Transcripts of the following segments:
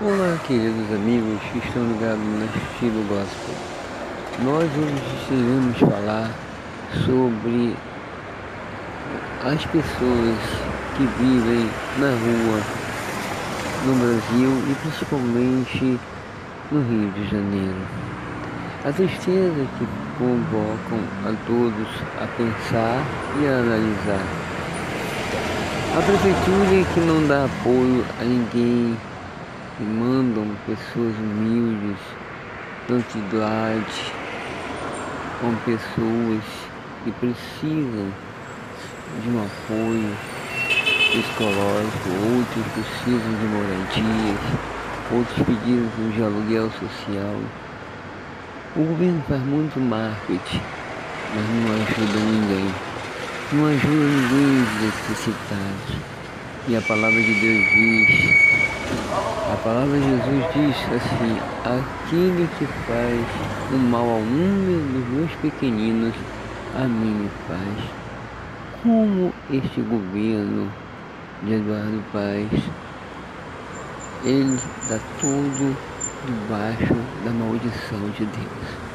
Olá, queridos amigos que estão ligados no estilo gospel. Nós hoje iremos falar sobre as pessoas que vivem na rua no Brasil e principalmente no Rio de Janeiro. A tristeza que convocam a todos a pensar e a analisar. A prefeitura que não dá apoio a ninguém e mandam pessoas humildes, quantidade, com pessoas que precisam de um apoio psicológico, outros precisam de moradias, outros precisam de aluguel social. O governo faz muito marketing, mas não ajuda ninguém. Não ajuda ninguém os necessitados. E a palavra de Deus diz a palavra de Jesus diz assim: Aquele que faz o mal ao número dos meus pequeninos, a mim faz. Como este governo de Eduardo Paz, ele está tudo debaixo da maldição de Deus.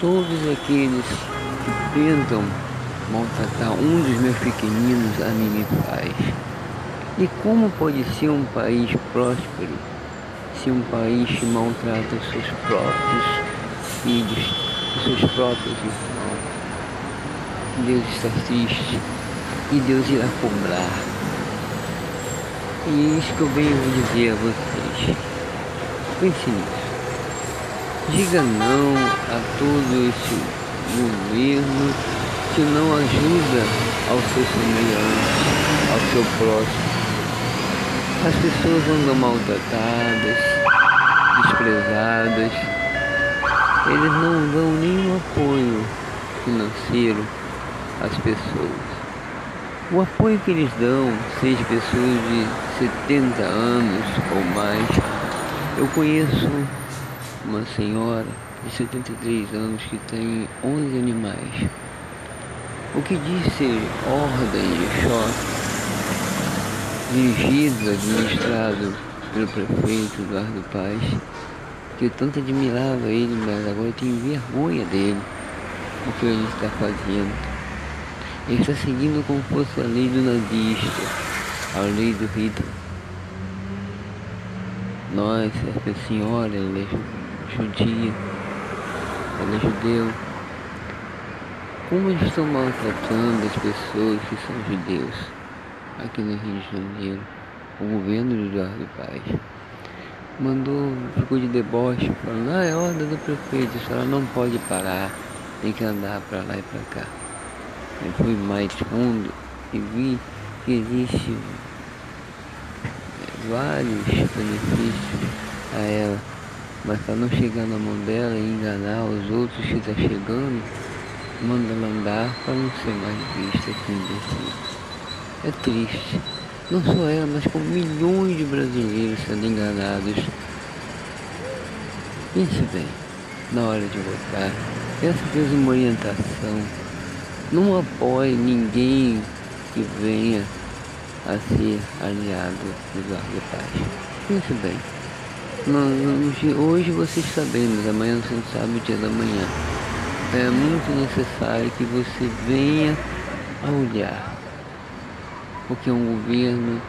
Todos aqueles que tentam maltratar um dos meus pequeninos, a mim me faz. E como pode ser um país próspero se um país maltrata os seus próprios filhos, os seus próprios irmãos? Deus está triste e Deus irá cobrar. E é isso que eu venho dizer a vocês. Pense nisso. Diga não a todo esse governo que não ajuda ao seu semelhante, ao seu próximo. As pessoas andam maltratadas, desprezadas. Eles não dão nenhum apoio financeiro às pessoas. O apoio que eles dão, seja pessoas de 70 anos ou mais, eu conheço uma senhora de 73 anos que tem 11 animais. O que diz ser ordem de choque dirigido, administrado pelo prefeito Eduardo Paz, que eu tanto admirava ele, mas agora eu tenho vergonha dele, o que ele está fazendo. Ele está seguindo como fosse a lei do nazista, a lei do Hitler. Nós, essa senhora, ela é judia, ela é judeu. Como eles estão maltratando as pessoas que são judeus? Aqui no Rio de Janeiro, o governo de Eduardo Paz mandou, ficou de deboche, falando, ah, é ordem do prefeito, a senhora não pode parar, tem que andar para lá e para cá. Eu fui mais fundo e vi que existe vários benefícios a ela, mas para não chegar na mão dela e enganar os outros que está chegando, manda ela andar para não ser mais vista que imbecil. É triste. Não só ela, mas com milhões de brasileiros sendo enganados. Pense bem, na hora de votar, peça Deus uma orientação. Não apoie ninguém que venha a ser aliado do Eduardo Paz. Pense bem. Não, hoje você está bem, mas amanhã você não sabe o dia da manhã. É muito necessário que você venha a olhar porque um governo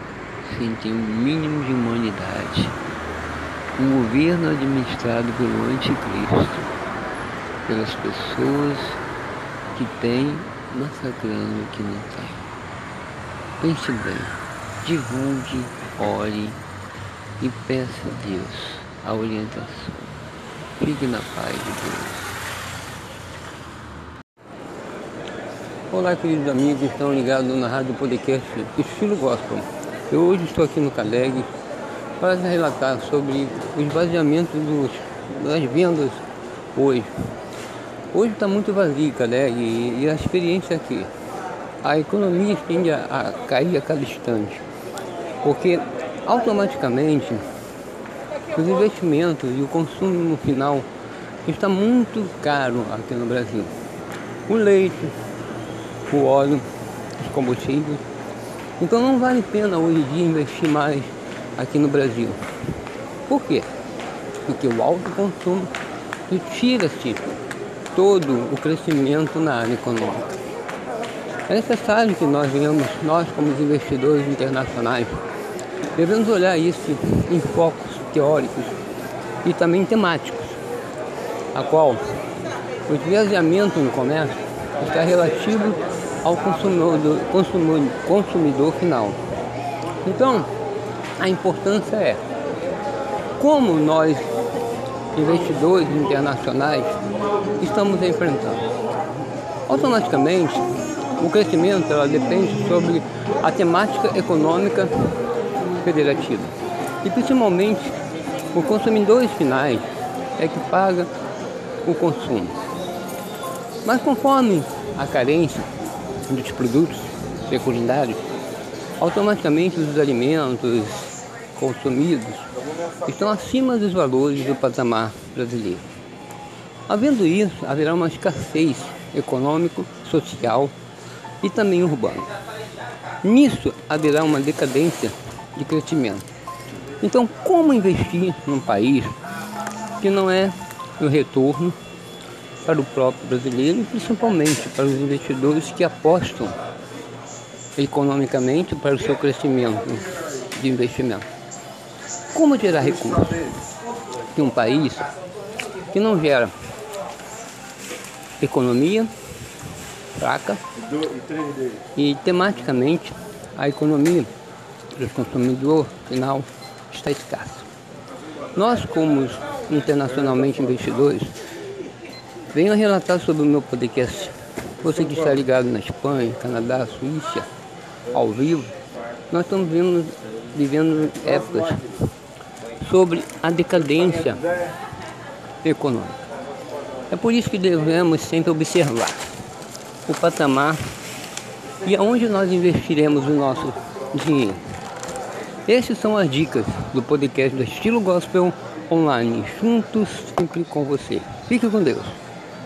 sem ter um mínimo de humanidade. Um governo administrado pelo anticristo, pelas pessoas que têm massacrando o que não tem. Pense bem, divulgue, ore e peça a Deus a orientação. Fique na paz de Deus. Olá, queridos amigos que estão ligados na rádio podcast Estilo Gospel. Eu hoje estou aqui no CADEG para relatar sobre o esvaziamento dos, das vendas hoje. Hoje está muito vazio CADEG e, e a experiência aqui. A economia tende a, a cair a cada instante, porque automaticamente os investimentos e o consumo no final está muito caro aqui no Brasil. O leite, o óleo, os combustíveis. Então não vale a pena hoje em dia investir mais aqui no Brasil. Por quê? Porque o alto consumo tira-se todo o crescimento na área econômica. É necessário que nós venhamos, nós como investidores internacionais, devemos olhar isso em focos teóricos e também temáticos, a qual o esvaziamento no comércio está relativo ao consumidor, consumidor, consumidor final. Então, a importância é como nós, investidores internacionais, estamos enfrentando. Automaticamente, o crescimento ela depende sobre a temática econômica federativa. E principalmente os consumidores finais é que paga o consumo. Mas conforme a carência dos produtos secundários, automaticamente os alimentos consumidos estão acima dos valores do patamar brasileiro. Havendo isso, haverá uma escassez econômico, social e também urbano. Nisso haverá uma decadência de crescimento. Então, como investir num país que não é o retorno para o próprio brasileiro e principalmente para os investidores que apostam economicamente para o seu crescimento de investimento? Como gerar recursos de um país que não gera economia fraca e tematicamente a economia do consumidor final está escassa. Nós, como internacionalmente investidores, venho relatar sobre o meu podcast. Você que está ligado na Espanha, Canadá, Suíça, ao vivo, nós estamos vivendo, vivendo épocas sobre a decadência econômica. É por isso que devemos sempre observar o patamar e aonde nós investiremos o nosso dinheiro. Essas são as dicas do podcast do Estilo Gospel Online, juntos sempre com você. Fique com Deus.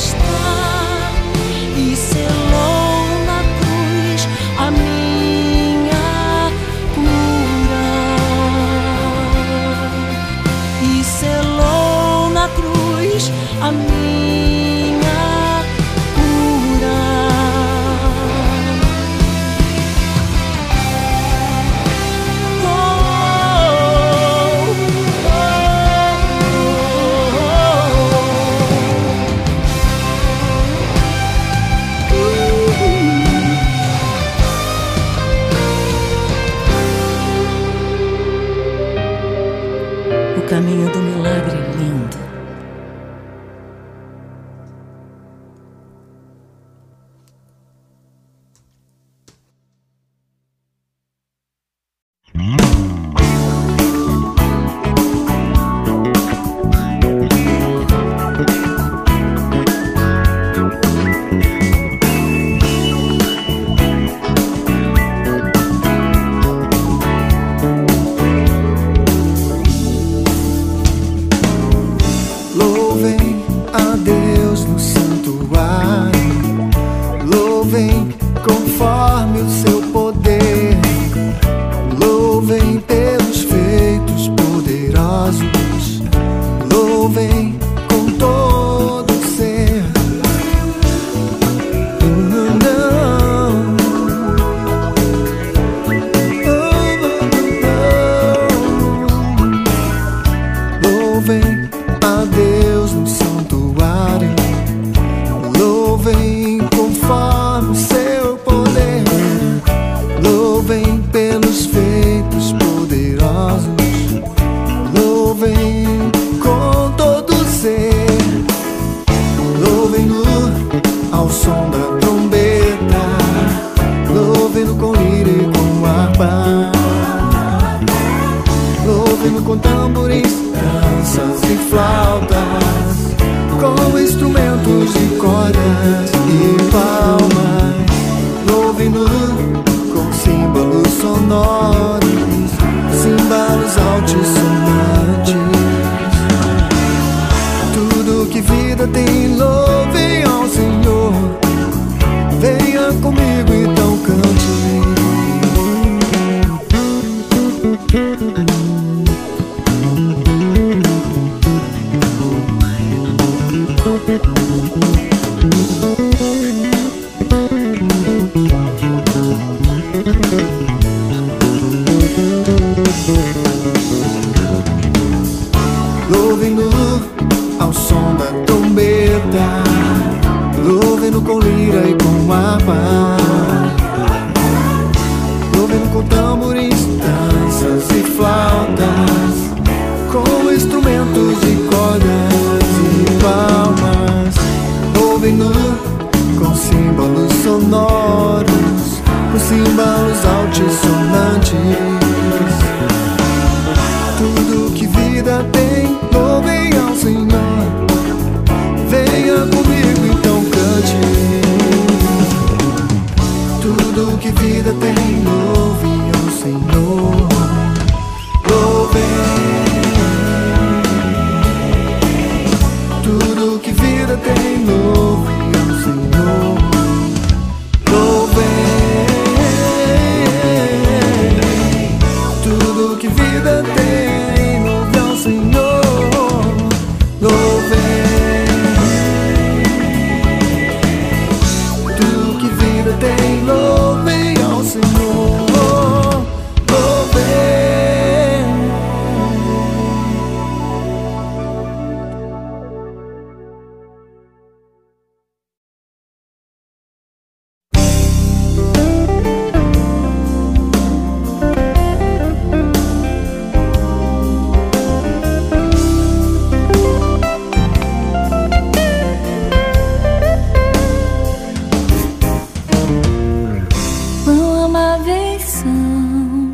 Christ. Louvem-no ao som da trombeta Louvem-no com lira e com a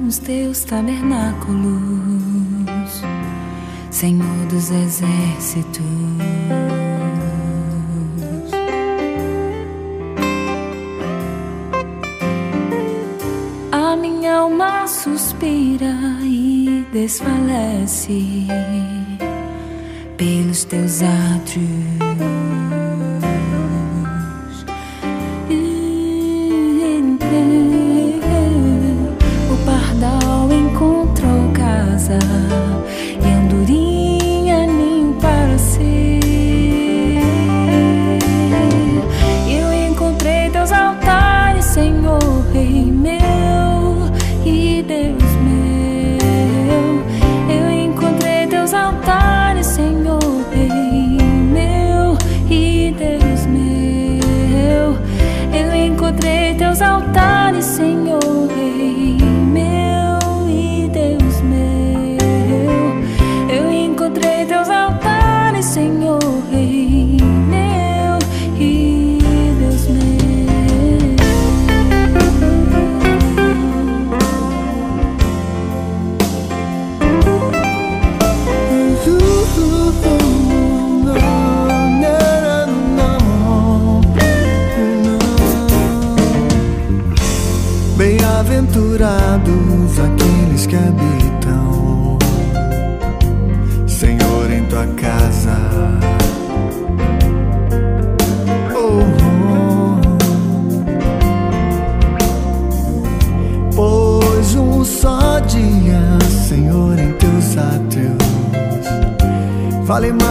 nos teus tabernáculos, Senhor dos exércitos. A minha alma suspira e desfalece pelos teus átrios.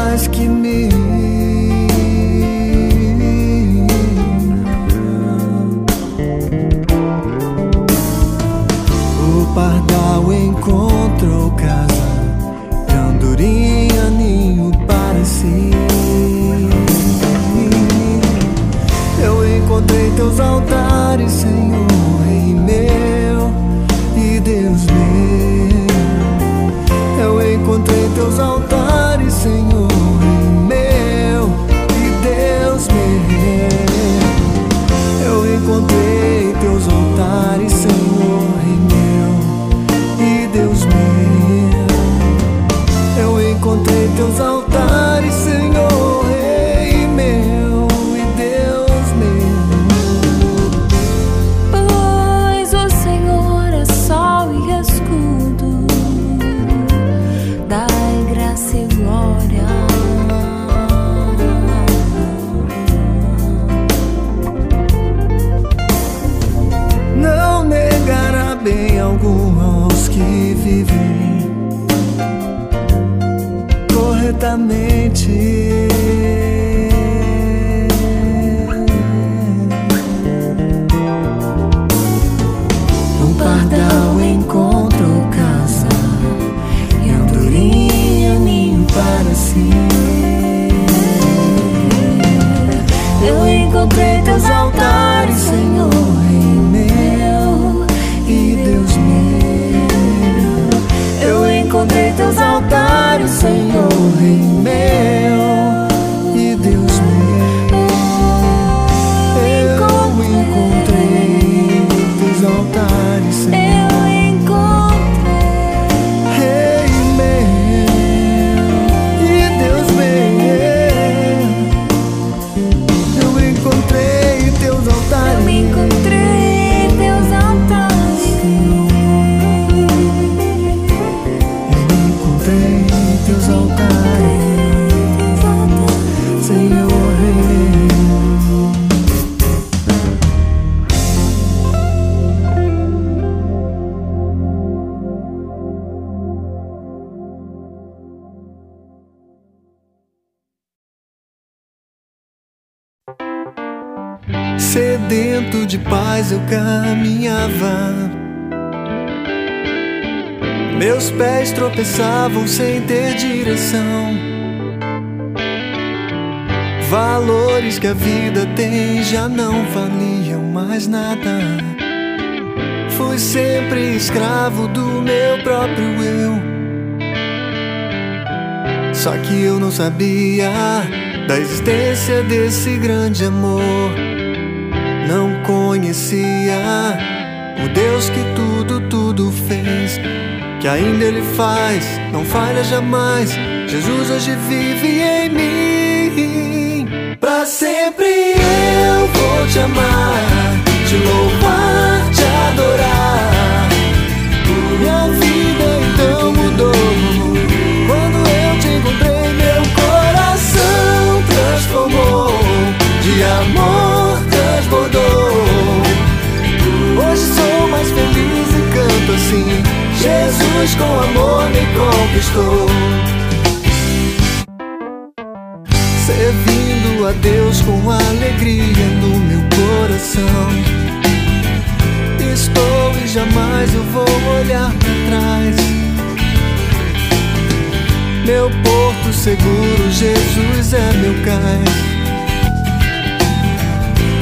mais que mil. Tropeçavam sem ter direção. Valores que a vida tem já não valiam mais nada. Fui sempre escravo do meu próprio eu. Só que eu não sabia da existência desse grande amor. Não conhecia o Deus que tudo, tudo fez. Que ainda Ele faz, não falha jamais. Jesus hoje vive em mim. Pra sempre eu vou te amar, te louvar, te adorar. Minha vida então mudou. Quando eu te encontrei, meu coração transformou. De amor transbordou. Hoje sou mais feliz e canto assim. Jesus com amor me conquistou. Servindo a Deus com alegria no meu coração. Estou e jamais eu vou olhar para trás. Meu porto seguro, Jesus é meu cais.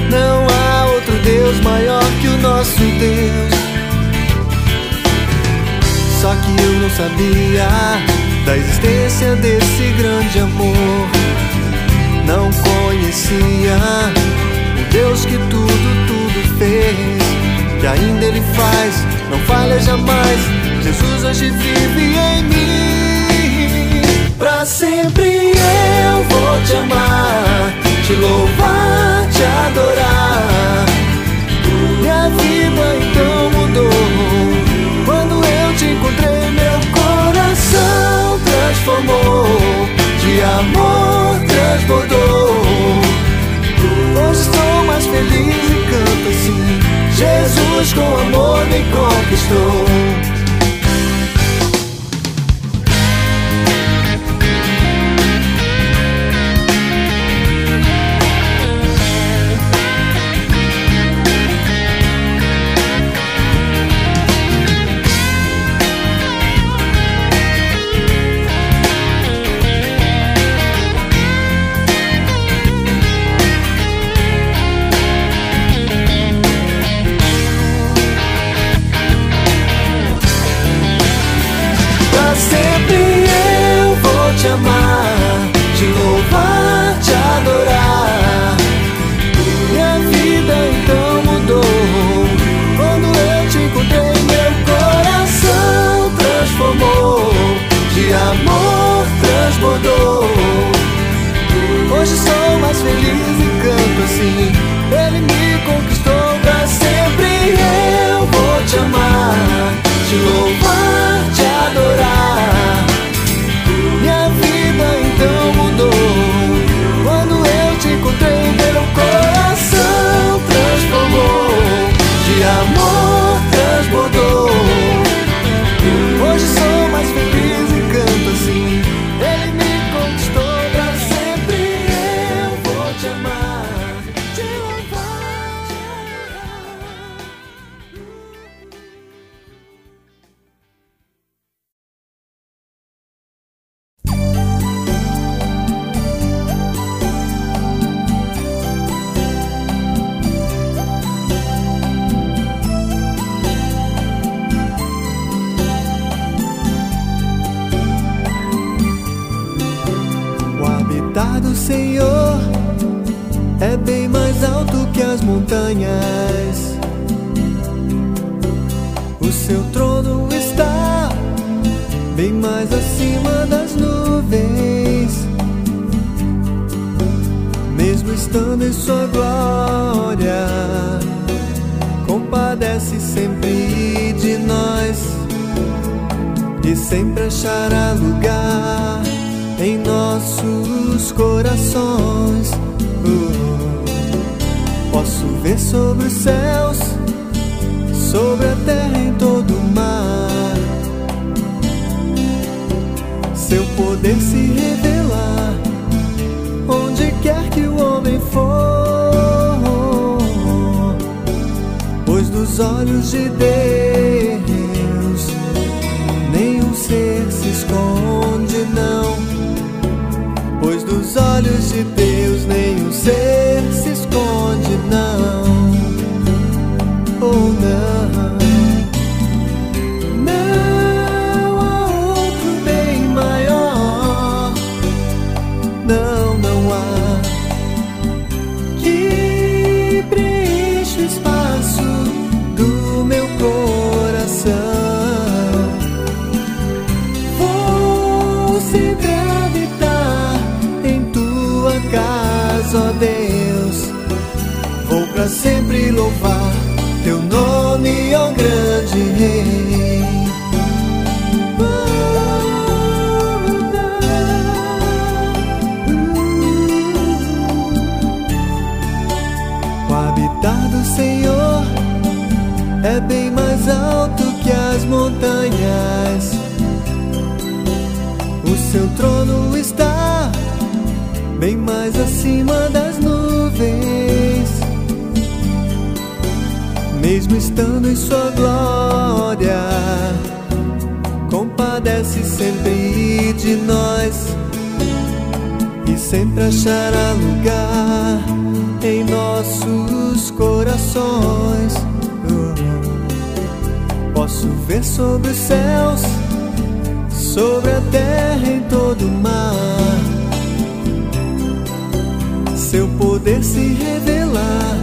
Não há outro Deus maior que o nosso Deus. Só que eu não sabia da existência desse grande amor. Não conhecia o Deus que tudo, tudo fez. Que ainda Ele faz, não falha jamais. Jesus hoje vive em mim. Pra sempre eu vou te amar, te louvar, te adorar. Minha vida então mudou. É bem mais alto que as montanhas. O seu trono está bem mais acima das nuvens. Mesmo estando em sua glória, compadece sempre de nós e sempre achará lugar em nossos corações. Uh, Posso ver sobre os céus, sobre a terra em todo o mar. Seu poder se revelar onde quer que o homem for. Pois dos olhos de Deus nenhum ser se esconde não. Pois dos olhos de Deus nenhum ser adorned you now. sempre louvar. se revelar,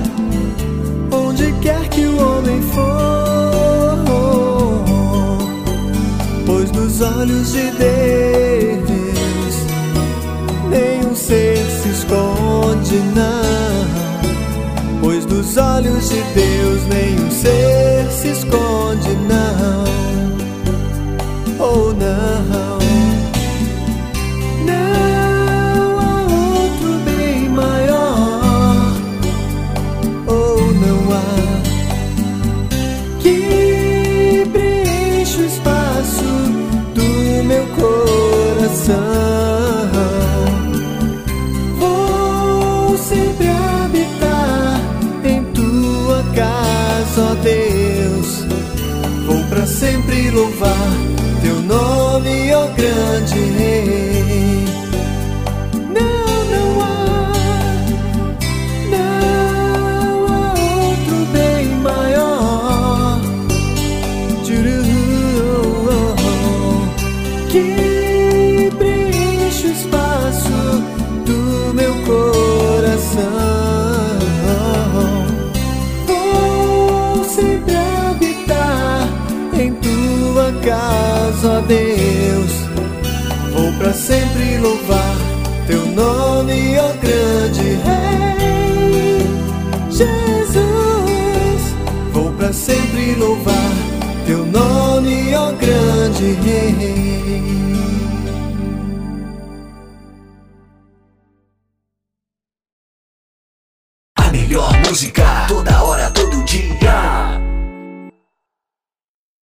onde quer que o homem for. Pois nos olhos de Deus, nenhum ser se esconde, não. Pois nos olhos de Deus, nenhum ser se esconde, não. Oh, não. louvar teu nome, ó grande rei.